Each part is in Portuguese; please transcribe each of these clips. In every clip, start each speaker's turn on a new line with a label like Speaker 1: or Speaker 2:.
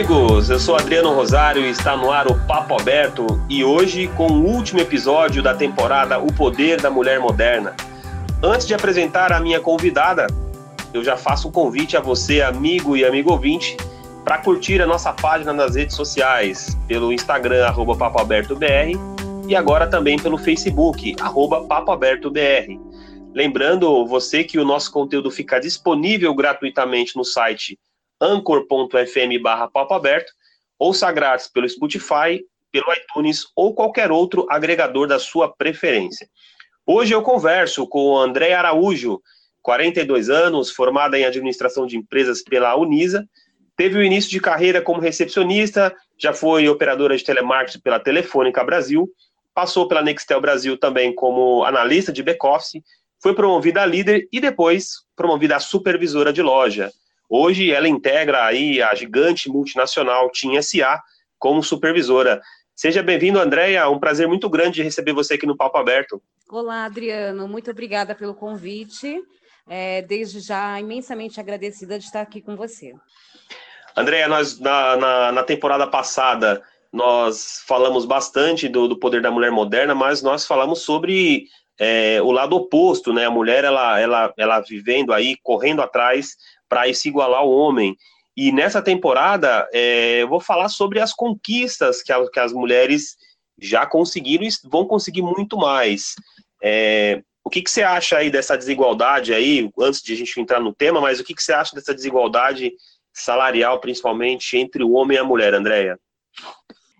Speaker 1: amigos, eu sou Adriano Rosário e está no ar o Papo Aberto e hoje com o último episódio da temporada O Poder da Mulher Moderna. Antes de apresentar a minha convidada, eu já faço o um convite a você, amigo e amigo ouvinte, para curtir a nossa página nas redes sociais, pelo Instagram, arroba papoabertobr, e agora também pelo Facebook, arroba papoabertobr. Lembrando você que o nosso conteúdo fica disponível gratuitamente no site anchor.fm barra papo aberto, ouça grátis pelo Spotify, pelo iTunes ou qualquer outro agregador da sua preferência. Hoje eu converso com o André Araújo, 42 anos, formada em administração de empresas pela Unisa, teve o início de carreira como recepcionista, já foi operadora de telemarketing pela Telefônica Brasil, passou pela Nextel Brasil também como analista de back-office, foi promovida a líder e depois promovida a supervisora de loja. Hoje ela integra aí a gigante multinacional TIM SA como supervisora. Seja bem-vindo, Andréia. Um prazer muito grande receber você aqui no Papo Aberto.
Speaker 2: Olá, Adriano. Muito obrigada pelo convite. É, desde já, imensamente agradecida de estar aqui com você.
Speaker 1: Andréia, nós na, na, na, temporada passada nós falamos bastante do, do, poder da mulher moderna, mas nós falamos sobre é, o lado oposto, né? A mulher ela, ela, ela vivendo aí, correndo atrás para se igualar ao homem. E nessa temporada, é, eu vou falar sobre as conquistas que, a, que, as mulheres já conseguiram e vão conseguir muito mais. É, o que, que você acha aí dessa desigualdade aí, antes de a gente entrar no tema, mas o que, que você acha dessa desigualdade salarial, principalmente, entre o homem e a mulher, Andréia?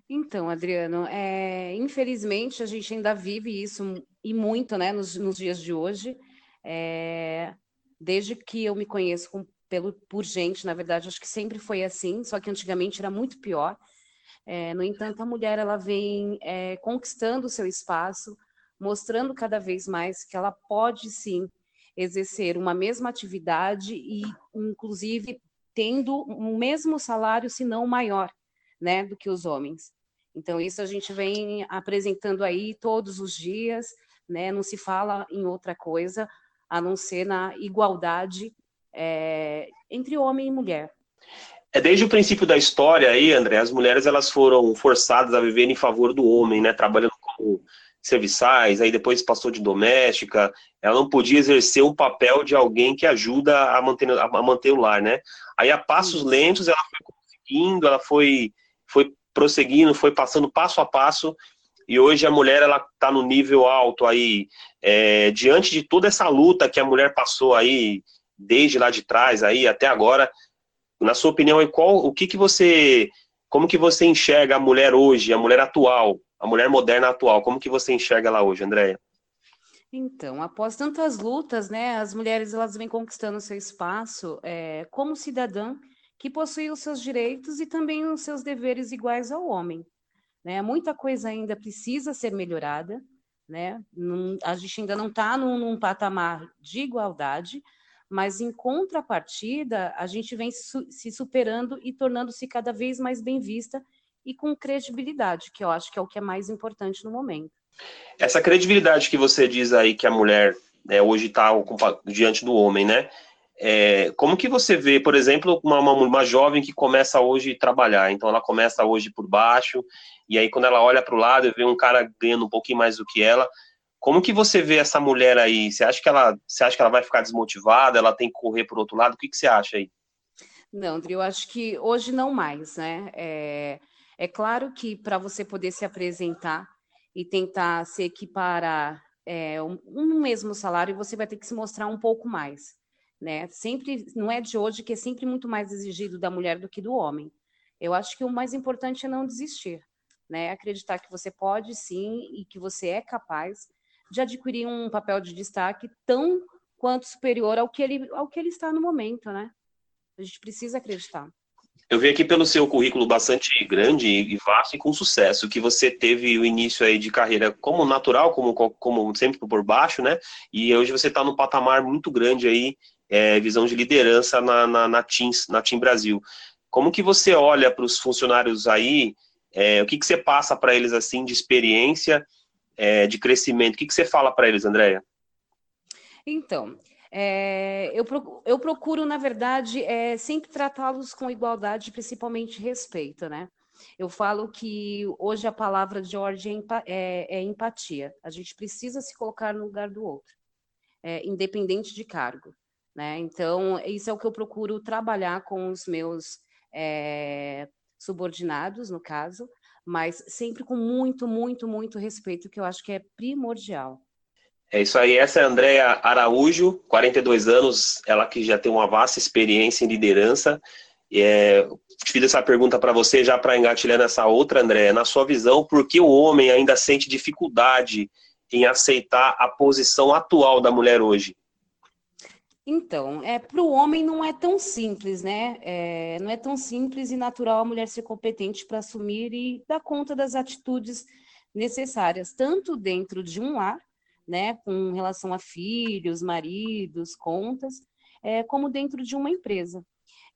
Speaker 2: Então, Adriano, é, infelizmente a gente ainda vive isso e muito, né, nos, nos dias de hoje. É, desde que eu me conheço com pelo, por gente, na verdade, acho que sempre foi assim, só que antigamente era muito pior. É, no entanto, a mulher ela vem é, conquistando o seu espaço, mostrando cada vez mais que ela pode sim exercer uma mesma atividade e, inclusive, tendo o mesmo salário, se não maior, né, do que os homens. Então, isso a gente vem apresentando aí todos os dias, né, não se fala em outra coisa a não ser na igualdade é, entre homem e mulher.
Speaker 1: É desde o princípio da história aí, André, as mulheres elas foram forçadas a viver em favor do homem, né, trabalhando como serviçais, aí depois passou de doméstica, ela não podia exercer o papel de alguém que ajuda a manter, a manter o lar, né? Aí a passos lentos ela foi conseguindo, ela foi, foi prosseguindo, foi passando passo a passo, e hoje a mulher ela está no nível alto aí, é, diante de toda essa luta que a mulher passou aí desde lá de trás aí até agora. Na sua opinião, qual, o que que você, como que você enxerga a mulher hoje, a mulher atual, a mulher moderna atual? Como que você enxerga ela hoje, Andréia?
Speaker 2: Então, após tantas lutas, né, as mulheres elas vêm conquistando seu espaço é, como cidadã que possui os seus direitos e também os seus deveres iguais ao homem. Né? Muita coisa ainda precisa ser melhorada, né? Não, a gente ainda não está num, num patamar de igualdade, mas em contrapartida, a gente vem se superando e tornando-se cada vez mais bem vista e com credibilidade, que eu acho que é o que é mais importante no momento.
Speaker 1: Essa credibilidade que você diz aí que a mulher né, hoje está diante do homem, né? É, como que você vê, por exemplo, uma, uma, uma, jovem que começa hoje a trabalhar, então ela começa hoje por baixo, e aí quando ela olha para o lado e vê um cara ganhando um pouquinho mais do que ela, como que você vê essa mulher aí? Você acha que ela, você acha que ela vai ficar desmotivada? Ela tem que correr por outro lado? O que, que você acha aí?
Speaker 2: Não, André, eu acho que hoje não mais, né? É, é claro que para você poder se apresentar e tentar se equiparar é, um, um, mesmo salário, você vai ter que se mostrar um pouco mais, né? Sempre, não é de hoje que é sempre muito mais exigido da mulher do que do homem. Eu acho que o mais importante é não desistir, né? Acreditar que você pode sim e que você é capaz de adquirir um papel de destaque tão quanto superior ao que ele, ao que ele está no momento, né? A gente precisa acreditar.
Speaker 1: Eu vi aqui pelo seu currículo bastante grande e vasto e com sucesso, que você teve o início aí de carreira como natural, como, como sempre por baixo, né? E hoje você está num patamar muito grande aí, é, visão de liderança na, na, na, Teams, na Team Brasil. Como que você olha para os funcionários aí, é, o que, que você passa para eles assim de experiência é, de crescimento. O que, que você fala para eles, Andréia?
Speaker 2: Então, É, eu, eu, procuro, na verdade, é, sempre tratá-los com igualdade, principalmente respeito, né? Eu falo que hoje a palavra de ordem é, é, é empatia. A gente precisa se colocar no lugar do outro, é, independente de cargo. Né? Então, isso é o que eu procuro trabalhar com os meus é, subordinados, no caso, mas sempre com muito, muito, muito respeito, que eu acho que é primordial.
Speaker 1: É isso aí, essa é a Andrea Araújo, 42 anos, ela que já tem uma vasta experiência em liderança. É, fiz essa pergunta para você já para engatilhar nessa outra, André. Na sua visão, por que o homem ainda sente dificuldade em aceitar a posição atual da mulher hoje?
Speaker 2: Então, é, para o homem não é tão simples, né? É, não é tão simples e natural a mulher ser competente para assumir e dar conta das atitudes necessárias, tanto dentro de um lar, né, com relação a filhos, maridos, contas, é, como dentro de uma empresa.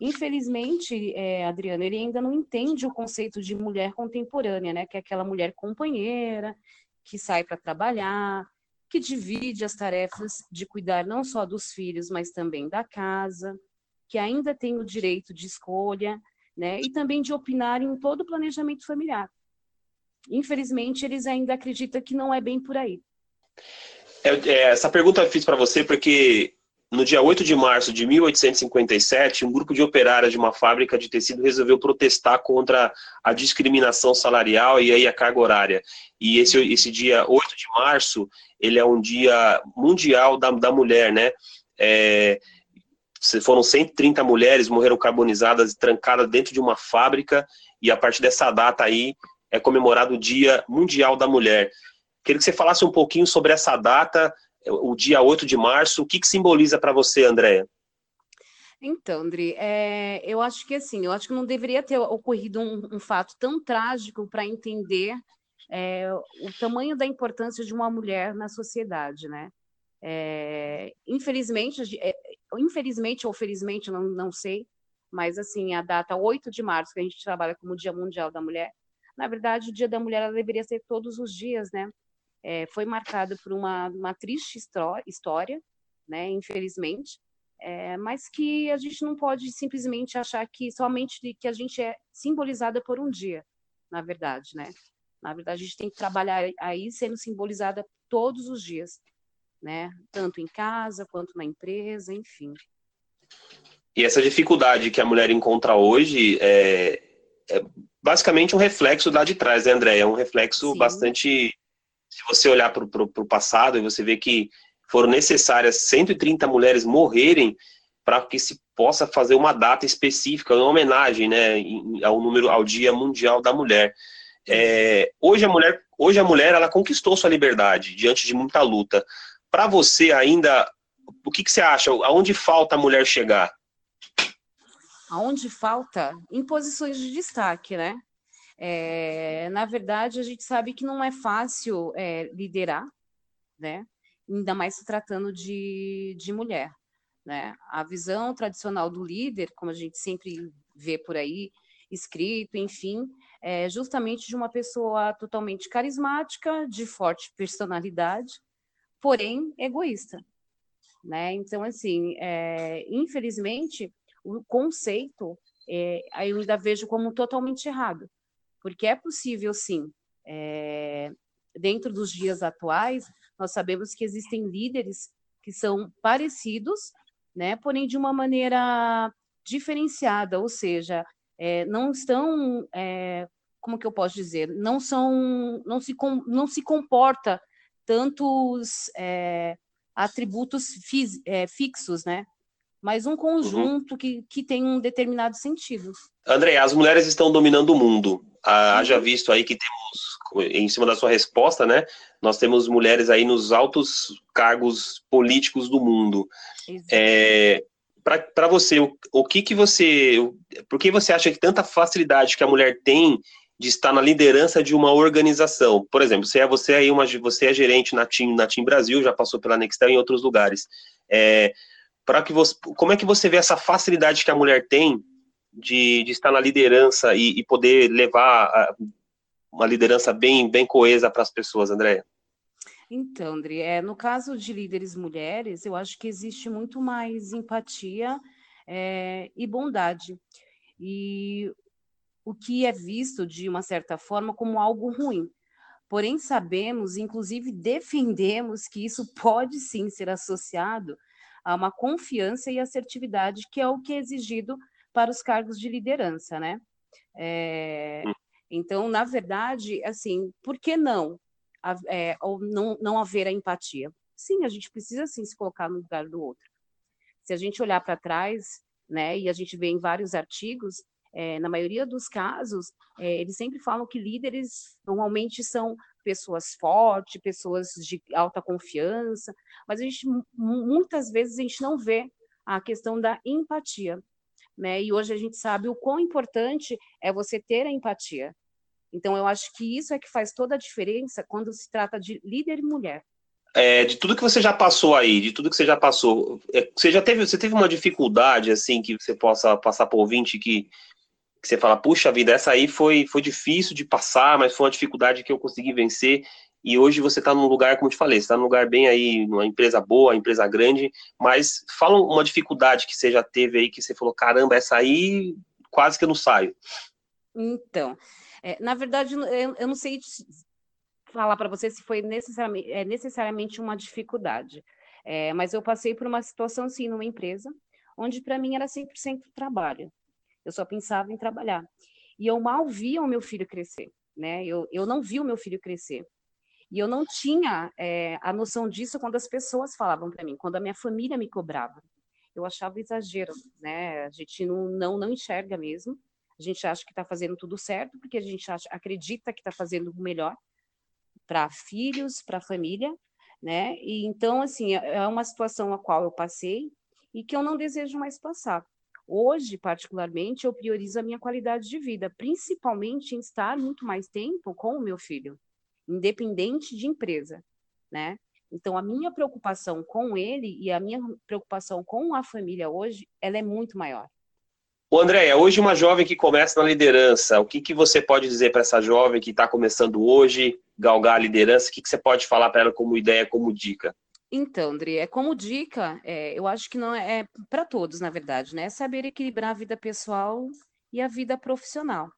Speaker 2: Infelizmente, é, Adriano, ele ainda não entende o conceito de mulher contemporânea, né, que é aquela mulher companheira, que sai para trabalhar, que divide as tarefas de cuidar não só dos filhos, mas também da casa, que ainda tem o direito de escolha, né, e também de opinar em todo o planejamento familiar. Infelizmente, eles ainda acreditam que não é bem por aí.
Speaker 1: É, essa pergunta eu fiz para você porque no dia 8 de março de 1857, um grupo de operárias de uma fábrica de tecido resolveu protestar contra a discriminação salarial e aí a carga horária. E esse, esse dia 8 de março, ele é um dia mundial da, da mulher, né? É, foram 130 mulheres morreram carbonizadas e trancadas dentro de uma fábrica e a partir dessa data aí é comemorado o Dia Mundial da Mulher. Queria que você falasse um pouquinho sobre essa data, o dia 8 de março, o que, que simboliza para você, Andréa?
Speaker 2: Então, André, é, eu acho que assim, eu acho que não deveria ter ocorrido um, um fato tão trágico para entender é, o tamanho da importância de uma mulher na sociedade, né? É, infelizmente, é, infelizmente ou felizmente, não, não sei, mas assim, a data 8 de março, que a gente trabalha como Dia Mundial da Mulher, na verdade, o Dia da Mulher deveria ser todos os dias, né? É, foi marcado por uma, uma triste história, né, infelizmente, é, mas que a gente não pode simplesmente achar que somente que a gente é simbolizada por um dia, na verdade, né? Na verdade, a gente tem que trabalhar aí sendo simbolizada todos os dias, né? Tanto em casa quanto na empresa, enfim.
Speaker 1: E essa dificuldade que a mulher encontra hoje é, é basicamente um reflexo lá de trás, né, André? É um reflexo Sim. bastante se você olhar para o passado e você vê que foram necessárias 130 mulheres morrerem para que se possa fazer uma data específica, uma homenagem, né, ao número, ao Dia Mundial da Mulher. É, hoje a mulher, hoje a mulher, ela conquistou sua liberdade diante de muita luta. Para você ainda, o que, que você acha? Aonde falta a mulher chegar?
Speaker 2: Aonde falta? Em posições de destaque, né? É, na verdade, a gente sabe que não é fácil é, liderar, né? ainda mais se tratando de, de mulher. Né? A visão tradicional do líder, como a gente sempre vê por aí, escrito, enfim, é justamente de uma pessoa totalmente carismática, de forte personalidade, porém egoísta. Né? Então, assim, é, infelizmente, o conceito é, eu ainda vejo como totalmente errado porque é possível, sim. É, dentro dos dias atuais, nós sabemos que existem líderes que são parecidos, né, porém de uma maneira diferenciada, ou seja, é, não estão, é, como que eu posso dizer, não são, não se, não se comporta tantos é, atributos fis, é, fixos, né? mas um uhum. conjunto uhum. que, que tem um determinado sentido.
Speaker 1: André, as mulheres estão dominando o mundo. Ah, haja visto aí que temos, em cima da sua resposta, né? Nós temos mulheres aí nos altos cargos políticos do mundo. É, Para você, o, o, que que você, por que você acha que tanta facilidade que a mulher tem de estar na liderança de uma organização? Por exemplo, você é você aí uma, você é gerente na Team, na Team Brasil, já passou pela Nextel em outros lugares. É, para que você, como é que você vê essa facilidade que a mulher tem de, de estar na liderança e, e poder levar a, uma liderança bem, bem coesa para as pessoas, Andréia?
Speaker 2: Então, André, é, no caso de líderes mulheres, eu acho que existe muito mais empatia é, e bondade. E o que é visto, de uma certa forma, como algo ruim. Porém, sabemos, inclusive defendemos, que isso pode sim ser associado a uma confiança e assertividade, que é o que é exigido para os cargos de liderança, né? É, hum. então, na verdade, assim, por que não, é, ou não, não haver a empatia? Sim, a gente precisa sim se colocar no lugar do outro. Se a gente olhar para trás, né, e a gente vê em vários artigos, é, na maioria dos casos, é, eles sempre falam que líderes normalmente são pessoas fortes, pessoas de alta confiança, mas a gente muitas vezes a gente não vê a questão da empatia, né? E hoje a gente sabe o quão importante é você ter a empatia. Então eu acho que isso é que faz toda a diferença quando se trata de líder mulher.
Speaker 1: É, de tudo que você já passou aí, de tudo que você já passou, é, você já teve, você teve uma dificuldade assim que você possa passar por ouvinte que que você fala, puxa vida, essa aí foi, foi difícil de passar, mas foi uma dificuldade que eu consegui vencer. E hoje você está num lugar, como eu te falei, você está num lugar bem aí, numa empresa boa, empresa grande, mas fala uma dificuldade que você já teve aí, que você falou, caramba, essa aí quase que eu não saio.
Speaker 2: Então, é, na verdade, eu, eu, não sei falar para você se foi necessariamente, é, necessariamente uma dificuldade, é, mas eu passei por uma situação, sim, numa empresa, onde para mim era 100% trabalho. Eu só pensava em trabalhar. E eu mal via o meu filho crescer, né? Eu, eu não vi o meu filho crescer. E eu não tinha é, a noção disso quando as pessoas falavam para mim, quando a minha família me cobrava. Eu achava exagero, né? A gente não, não, não enxerga mesmo. A gente acha que está fazendo tudo certo, porque a gente acha, acredita que está fazendo o melhor para filhos, para família, né? E então, assim, é, é uma situação a qual eu passei e que eu não desejo mais passar. Hoje, particularmente, eu priorizo a minha qualidade de vida, principalmente em estar muito mais tempo com o meu filho, independente de empresa, né? Então, a minha preocupação com ele e a minha preocupação com a família hoje, ela é muito maior.
Speaker 1: O Andréia, hoje uma jovem que começa na liderança, o que, que você pode dizer para essa jovem que está começando hoje, galgar a liderança? O que, que você pode falar para ela como ideia, como dica?
Speaker 2: Então, André, é como dica, é, eu acho que não é, é para todos, na verdade, né? Saber equilibrar a vida pessoal e a vida profissional.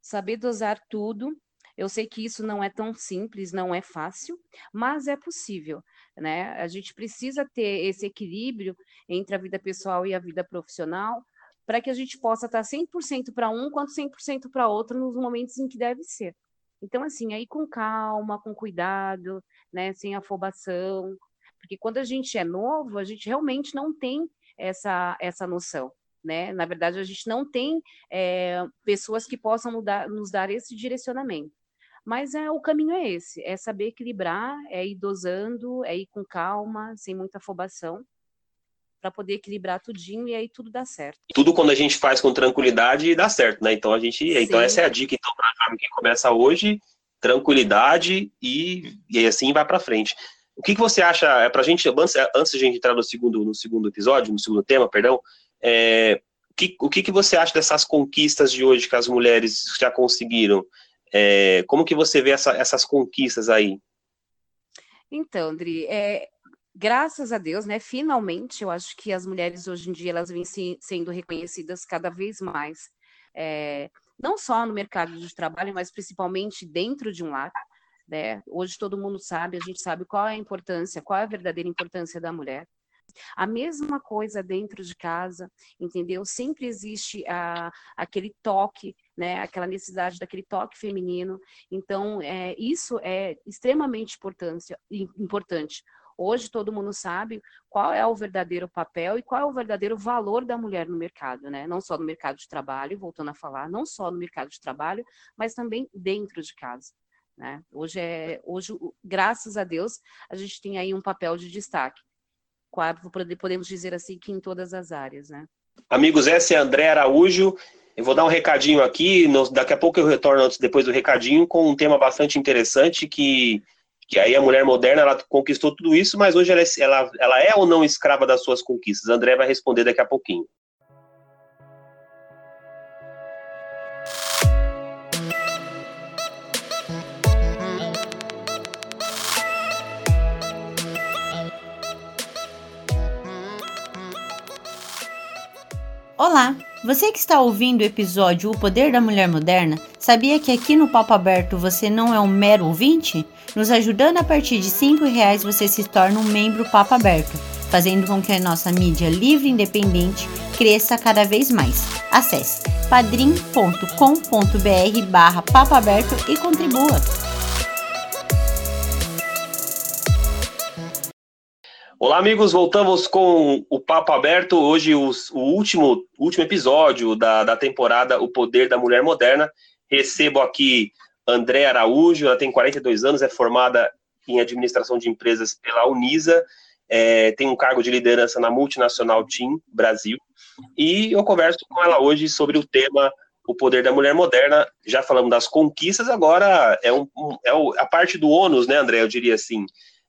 Speaker 2: Saber dosar tudo. Eu sei que isso não é tão simples, não é fácil, mas é possível, né? A gente precisa ter esse equilíbrio entre a vida pessoal e a vida profissional para que a gente possa estar 100% para um quanto 100% para outro nos momentos em que deve ser. Então, assim, aí com calma, com cuidado, né, sem afobação, porque quando a gente é novo, a gente realmente não tem essa, essa noção. Né? Na verdade, a gente não tem é, pessoas que possam mudar, nos dar esse direcionamento. Mas é, o caminho é esse, é saber equilibrar, é ir dosando, é ir com calma, sem muita afobação, para poder equilibrar tudinho e aí tudo dá certo.
Speaker 1: Tudo quando a gente faz com tranquilidade dá certo, né? Então a gente, Sim. então essa é a dica então para quem começa hoje, tranquilidade e, e assim vai para frente. O que, que você acha, é, para a gente, antes, antes de a gente entrar no segundo, no segundo episódio, no segundo tema, perdão, é, o, que, o que, que você acha dessas conquistas de hoje que as mulheres já conseguiram? É, como que você vê essa, essas conquistas aí?
Speaker 2: Então, Andri, é, graças a Deus, né, finalmente, eu acho que as mulheres hoje em dia, elas vêm se, sendo reconhecidas cada vez mais, é, não só no mercado de trabalho, mas principalmente dentro de um lar, né? Hoje todo mundo sabe, a gente sabe qual é a importância, qual é a verdadeira importância da mulher. A mesma coisa dentro de casa, entendeu? Sempre existe a, aquele toque, né? Aquela necessidade daquele toque feminino. Então, é, isso é extremamente importante. Hoje todo mundo sabe qual é o verdadeiro papel e qual é o verdadeiro valor da mulher no mercado, né? Não só no mercado de trabalho, voltando a falar, não só no mercado de trabalho, mas também dentro de casa. Né? Hoje, é, hoje, graças a Deus, a gente tem aí um papel de destaque. Podemos dizer assim que em todas as áreas. Né?
Speaker 1: Amigos, essa é André Araújo. Eu vou dar um recadinho aqui, daqui a pouco eu retorno depois do recadinho com um tema bastante interessante que, que aí a mulher moderna ela conquistou tudo isso, mas hoje ela é, ela, ela é ou não escrava das suas conquistas? André vai responder daqui a pouquinho.
Speaker 3: Olá! Você que está ouvindo o episódio O Poder da Mulher Moderna, sabia que aqui no Papo Aberto você não é um mero ouvinte? Nos ajudando a partir de R$ reais você se torna um membro Papo Aberto, fazendo com que a nossa mídia livre e independente cresça cada vez mais. Acesse padrim.com.br barra e contribua!
Speaker 1: Olá, amigos, voltamos com o Papo Aberto. Hoje, os, o último, último episódio da, da temporada O Poder da Mulher Moderna. Recebo aqui André Araújo, ela tem 42 anos, é formada em administração de empresas pela Unisa, é, tem um cargo de liderança na multinacional Team Brasil. E eu converso com ela hoje sobre o tema O Poder da Mulher Moderna. Já falamos das conquistas, agora é, um, é a parte do ônus, né, André? Eu diria assim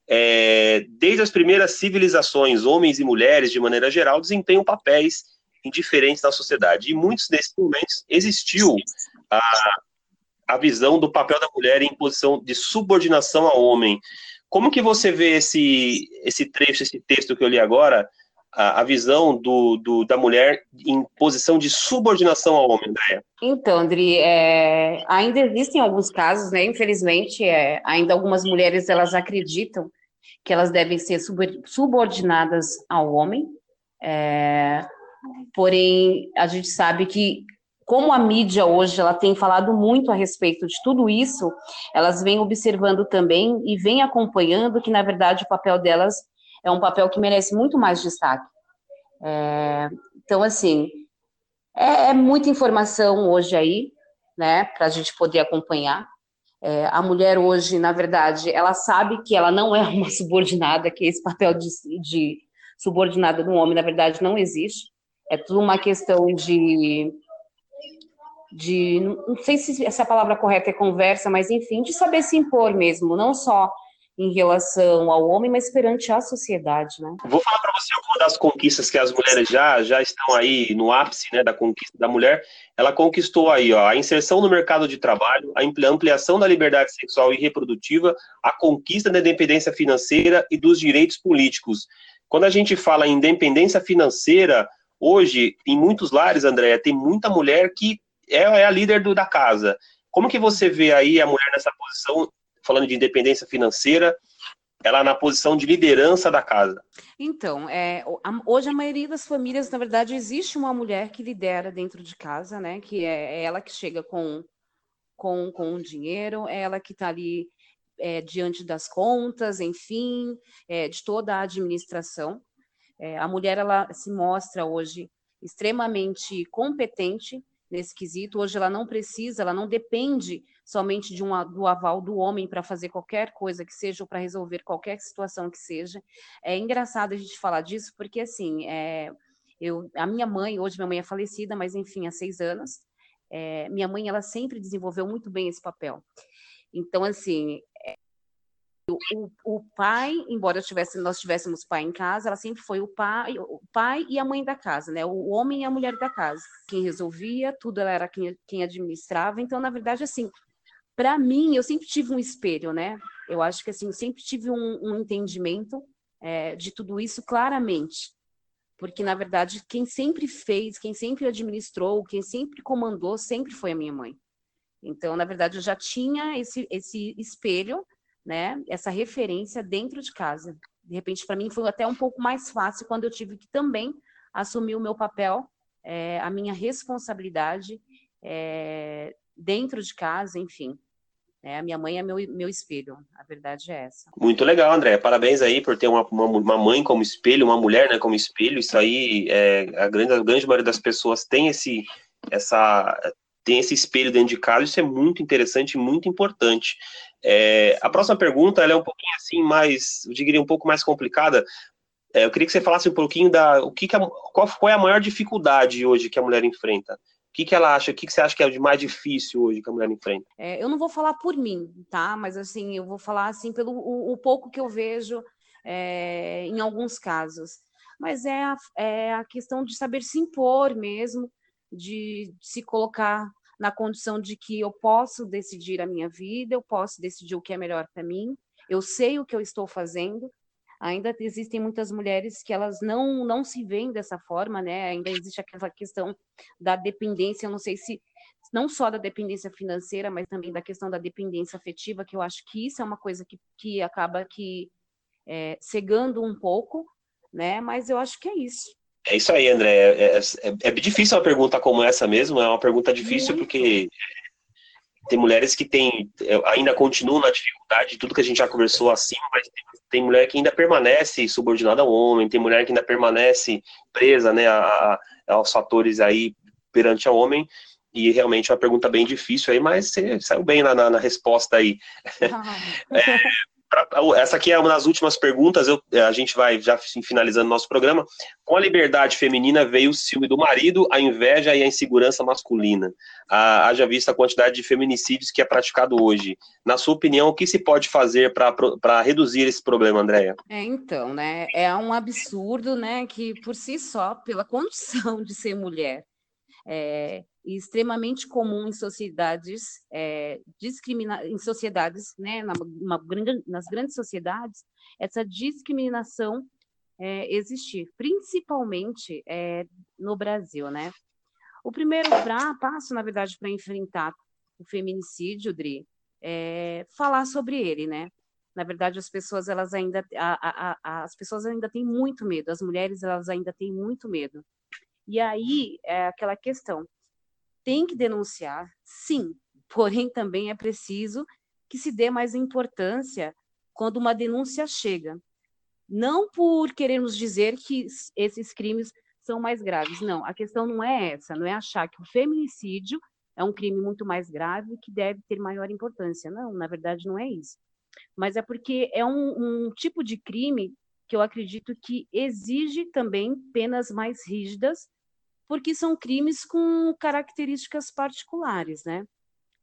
Speaker 1: é, desde as primeiras civilizações, homens e mulheres, de maneira geral, desempenham papéis indiferentes na sociedade. E muitos desses momentos existiu a, a visão do papel da mulher em posição de subordinação ao homem. Como que você vê esse, esse trecho, esse texto que eu li agora, a, visão do, do, da mulher em posição de subordinação ao homem, Andréia?
Speaker 2: Então, Andri, é, ainda existem alguns casos, né? Infelizmente, é, ainda algumas mulheres elas acreditam que elas devem ser subordinadas ao homem. É, porém, a gente sabe que como a mídia hoje ela tem falado muito a respeito de tudo isso, elas vêm observando também e vêm acompanhando que na verdade o papel delas é um papel que merece muito mais destaque. É, então, assim, é, é, muita informação hoje aí, né, para a gente poder acompanhar. É, a mulher hoje, na verdade, ela sabe que ela não é uma subordinada, que esse papel de, de subordinada no homem, na verdade, não existe. É tudo uma questão de de não sei se essa palavra correta é conversa, mas enfim, de saber se impor mesmo, não só em relação ao homem, mas perante a sociedade, né?
Speaker 1: Vou falar para você uma das conquistas que as mulheres já já estão aí no ápice, né, da conquista da mulher. Ela conquistou aí, ó, a inserção no mercado de trabalho, a ampliação da liberdade sexual e reprodutiva, a conquista da independência financeira e dos direitos políticos. Quando a gente fala em independência financeira, hoje em muitos lares, Andréia, tem muita mulher que é, é a líder do, da casa. Como que você vê aí a mulher nessa posição falando de independência financeira, ela na posição de liderança da casa.
Speaker 2: Então, é, hoje a maioria das famílias, na verdade, existe uma mulher que lidera dentro de casa, né? Que é, é ela que chega com, com, com o dinheiro, é ela que está ali é, diante das contas, enfim, é, de toda a administração. É, a mulher ela se mostra hoje extremamente competente nesse quesito. Hoje ela não precisa, ela não depende somente de uma, do aval do homem para fazer qualquer coisa que seja ou para resolver qualquer situação que seja. É engraçado a gente falar disso porque assim, é, eu, a minha mãe hoje minha mãe é falecida, mas enfim há seis anos. É, minha mãe ela sempre desenvolveu muito bem esse papel. Então assim o, o, pai, embora tivesse, nós tivéssemos pai em casa, ela sempre foi o pai, o pai e a mãe da casa, né? O homem e a mulher da casa. Quem resolvia, tudo ela era quem, quem administrava. Então, na verdade, assim, para mim, eu sempre tive um espelho, né? Eu acho que assim, sempre tive um, um entendimento é, de tudo isso claramente. Porque, na verdade, quem sempre fez, quem sempre administrou, quem sempre comandou, sempre foi a minha mãe. Então, na verdade, eu já tinha esse, esse espelho né, essa referência dentro de casa. De repente, para mim, foi até um pouco mais fácil quando eu tive que também assumir o meu papel, é, a minha responsabilidade é, dentro de casa, enfim. É, a minha mãe é meu, meu espelho, a verdade é essa.
Speaker 1: Muito legal, André. Parabéns aí por ter uma, uma, uma mãe como espelho, uma mulher né, como espelho. Isso aí, é, a, grande, a grande maioria das pessoas tem esse, essa, tem esse espelho dentro de casa, isso é muito interessante e muito importante. É, a próxima pergunta é um pouquinho assim mais, eu diria um pouco mais complicada. É, eu queria que você falasse um pouquinho da o que, que a, qual, é a maior dificuldade hoje que a mulher enfrenta. O que, que ela acha? O que, que você acha que é o de mais difícil hoje que a mulher enfrenta?
Speaker 2: É, eu não vou falar por mim, tá? Mas assim, eu vou falar assim pelo o, o pouco que eu vejo é, em alguns casos. Mas é a, é a questão de saber se impor mesmo, de se colocar na condição de que eu posso decidir a minha vida, eu posso decidir o que é melhor para mim, eu sei o que eu estou fazendo, ainda existem muitas mulheres que elas não não se veem dessa forma, né? Ainda existe aquela questão da dependência, eu não sei se não só da dependência financeira, mas também da questão da dependência afetiva, que eu acho que isso é uma coisa que, que acaba que é, cegando um pouco, né? Mas eu acho que é isso.
Speaker 1: É isso aí, André. É, é, é, é difícil uma pergunta como essa mesmo, é uma pergunta difícil Muito. porque tem mulheres que têm, é, ainda continuam na dificuldade, tudo que a gente já conversou acima, mas tem, tem mulher que ainda permanece subordinada ao homem, tem mulher que ainda permanece presa né, a, a, aos fatores aí perante ao homem, e realmente é uma pergunta bem difícil aí, mas você saiu bem na, na, na resposta aí. Ah. é, essa aqui é uma das últimas perguntas, eu, a gente vai já finalizando nosso programa. Com a liberdade feminina veio o ciúme do marido, a inveja e a insegurança masculina. Ah, haja vista a quantidade de feminicídios que é praticado hoje. Na sua opinião, o que se pode fazer para reduzir esse problema, Andréia?
Speaker 2: É, então, né, é um absurdo, né, que por si só, pela condição de ser mulher, é, e extremamente comum em sociedades é, discrimina em sociedades, né, na, grande, nas grandes sociedades, essa discriminação é, existir, principalmente é, no Brasil, né? O primeiro pra, passo, na verdade, para enfrentar o feminicídio, Dri, é falar sobre ele, né? Na verdade, as pessoas elas ainda a, a, a, as pessoas ainda têm muito medo, as mulheres elas ainda têm muito medo. E aí é aquela questão, tem que denunciar, sim, porém também é preciso que se dê mais importância quando uma denúncia chega. Não por querermos dizer que esses crimes são mais graves, não. A questão não é essa, não é achar que o feminicídio é um crime muito mais grave que deve ter maior importância. Não, na verdade não é isso. Mas é porque é um, um tipo de crime que eu acredito que exige também penas mais rígidas porque são crimes com características particulares, né?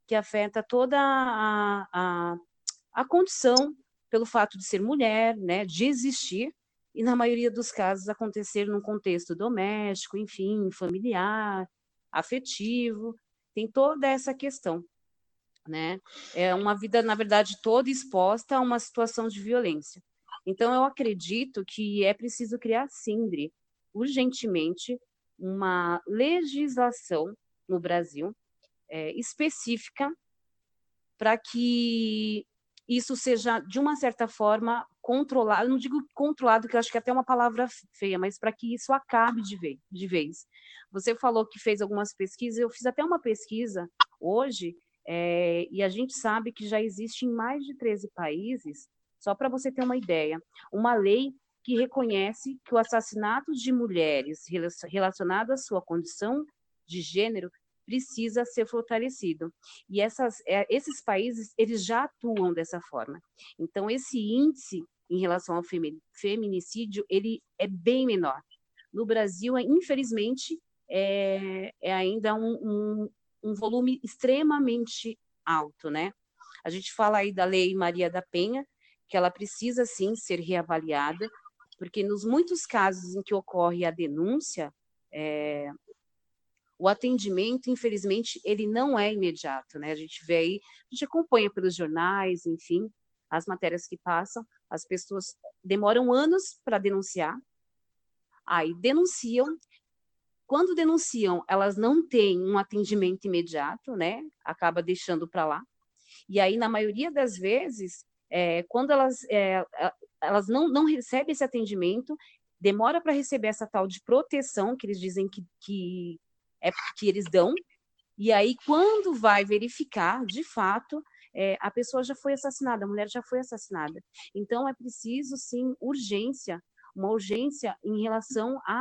Speaker 2: Que afeta toda a, a, a condição pelo fato de ser mulher, né? De existir, e na maioria dos casos acontecer num contexto doméstico, enfim, familiar, afetivo, tem toda essa questão, né? É uma vida, na verdade, toda exposta a uma situação de violência. Então, eu acredito que é preciso criar, Sindri, urgentemente, uma legislação no Brasil é, específica para que isso seja, de uma certa forma, controlado. Não digo controlado, que eu acho que é até uma palavra feia, mas para que isso acabe de vez, de vez. Você falou que fez algumas pesquisas, eu fiz até uma pesquisa hoje, é, e a gente sabe que já existe em mais de 13 países, só para você ter uma ideia, uma lei que reconhece que o assassinato de mulheres relacionado à sua condição de gênero precisa ser fortalecido. E essas, é, esses países, eles já atuam dessa forma. Então, esse índice em relação ao feminicídio, ele é bem menor. No Brasil, infelizmente, é, é ainda um, um, um volume extremamente alto, né? A gente fala aí da Lei Maria da Penha, que ela precisa sim ser reavaliada, porque nos muitos casos em que ocorre a denúncia, é, o atendimento, infelizmente, ele não é imediato, né? A gente vê aí, a gente acompanha pelos jornais, enfim, as matérias que passam, as pessoas demoram anos para denunciar, aí denunciam, quando denunciam, elas não têm um atendimento imediato, né? Acaba deixando para lá. E aí, na maioria das vezes, é, quando elas, é, elas não, não recebem esse atendimento, demora para receber essa tal de proteção que eles dizem que, que, é, que eles dão, e aí quando vai verificar, de fato, é, a pessoa já foi assassinada, a mulher já foi assassinada. Então é preciso, sim, urgência, uma urgência em relação a,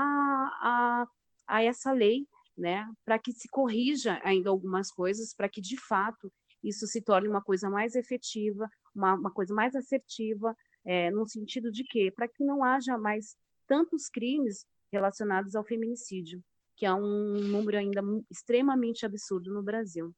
Speaker 2: a, a essa lei, né, para que se corrija ainda algumas coisas, para que de fato isso se torne uma coisa mais efetiva, uma, uma coisa mais assertiva, é, no sentido de quê? Para que não haja mais tantos crimes relacionados ao feminicídio, que é um número ainda extremamente absurdo no Brasil.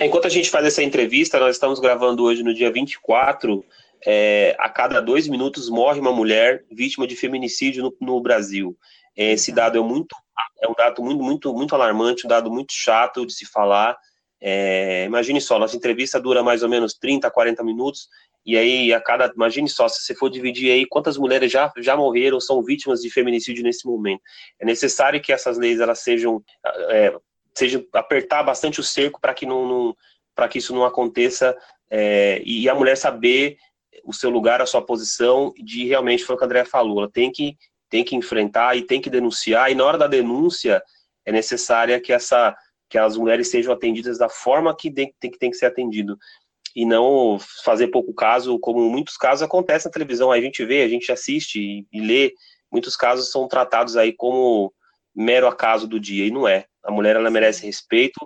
Speaker 1: Enquanto a gente faz essa entrevista, nós estamos gravando hoje no dia 24. É, a cada dois minutos morre uma mulher vítima de feminicídio no, no Brasil. Esse dado é muito é um dado muito muito muito alarmante, um dado muito chato de se falar. É, imagine só, nossa entrevista dura mais ou menos 30, 40 minutos e aí a cada, imagine só, se você for dividir aí quantas mulheres já, já morreram, são vítimas de feminicídio nesse momento. É necessário que essas leis elas sejam, é, sejam apertar bastante o cerco para que não, não para que isso não aconteça é, e a mulher saber o seu lugar, a sua posição, de realmente foi o que a André falou, ela tem que tem que enfrentar e tem que denunciar, e na hora da denúncia é necessária que essa que as mulheres sejam atendidas da forma que tem, tem, que ser atendido. E não fazer pouco caso, como muitos casos acontecem na televisão, a gente vê, a gente assiste e, e lê, muitos casos são tratados aí como mero acaso do dia, e não é. A mulher, ela merece respeito,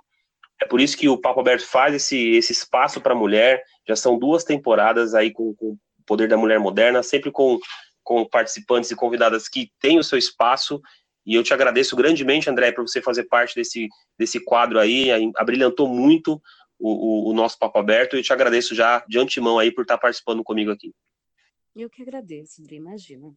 Speaker 1: é por isso que o Papo Aberto faz esse, esse espaço para a mulher, já são duas temporadas aí com, com o Poder da Mulher Moderna, sempre com, com participantes e convidadas que têm o seu espaço, e eu te agradeço grandemente, André, por você fazer parte desse, desse quadro aí, abrilhantou muito o, o, o nosso Papo Aberto, e eu te agradeço já de antemão aí por estar participando comigo aqui.
Speaker 2: Eu que agradeço, André, imagina.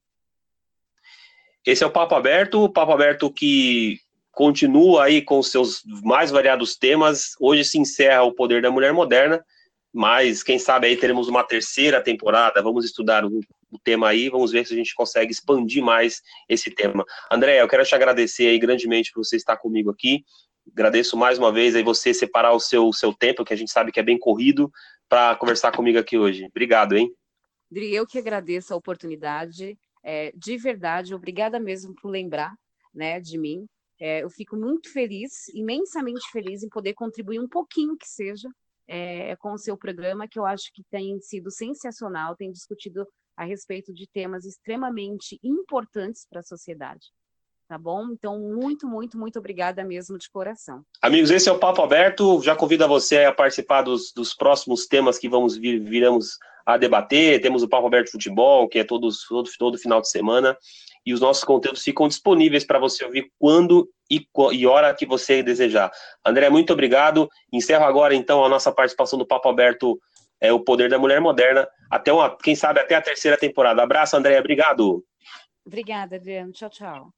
Speaker 1: Esse é o Papo Aberto, o Papo Aberto que continua aí com seus mais variados temas. Hoje se encerra o Poder da Mulher Moderna, mas quem sabe aí teremos uma terceira temporada. Vamos estudar o, o tema aí, vamos ver se a gente consegue expandir mais esse tema. André, eu quero te agradecer aí grandemente por você estar comigo aqui. Agradeço mais uma vez aí você separar o seu, seu tempo, que a gente sabe que é bem corrido, para conversar comigo aqui hoje. Obrigado, hein?
Speaker 2: Dri, eu que agradeço a oportunidade. É, de verdade, obrigada mesmo por lembrar né, de mim. É, eu fico muito feliz, imensamente feliz em poder contribuir um pouquinho que seja é, com o seu programa, que eu acho que tem sido sensacional, tem discutido a respeito de temas extremamente importantes para a sociedade tá bom? Então, muito, muito, muito obrigada mesmo de coração.
Speaker 1: Amigos, esse é o Papo Aberto. Já convido a você a participar dos, dos próximos temas que vamos vir, viramos a debater. Temos o Papo Aberto Futebol, que é todos, todo, todo final de semana. E os nossos conteúdos ficam disponíveis para você ouvir quando e, e hora que você desejar. André, muito obrigado. Encerro agora, então, a nossa participação do Papo Aberto, é, O Poder da Mulher Moderna. Até uma, quem sabe, até a terceira temporada. Abraço, André. Obrigado.
Speaker 2: Obrigada, Adriano. Tchau, tchau.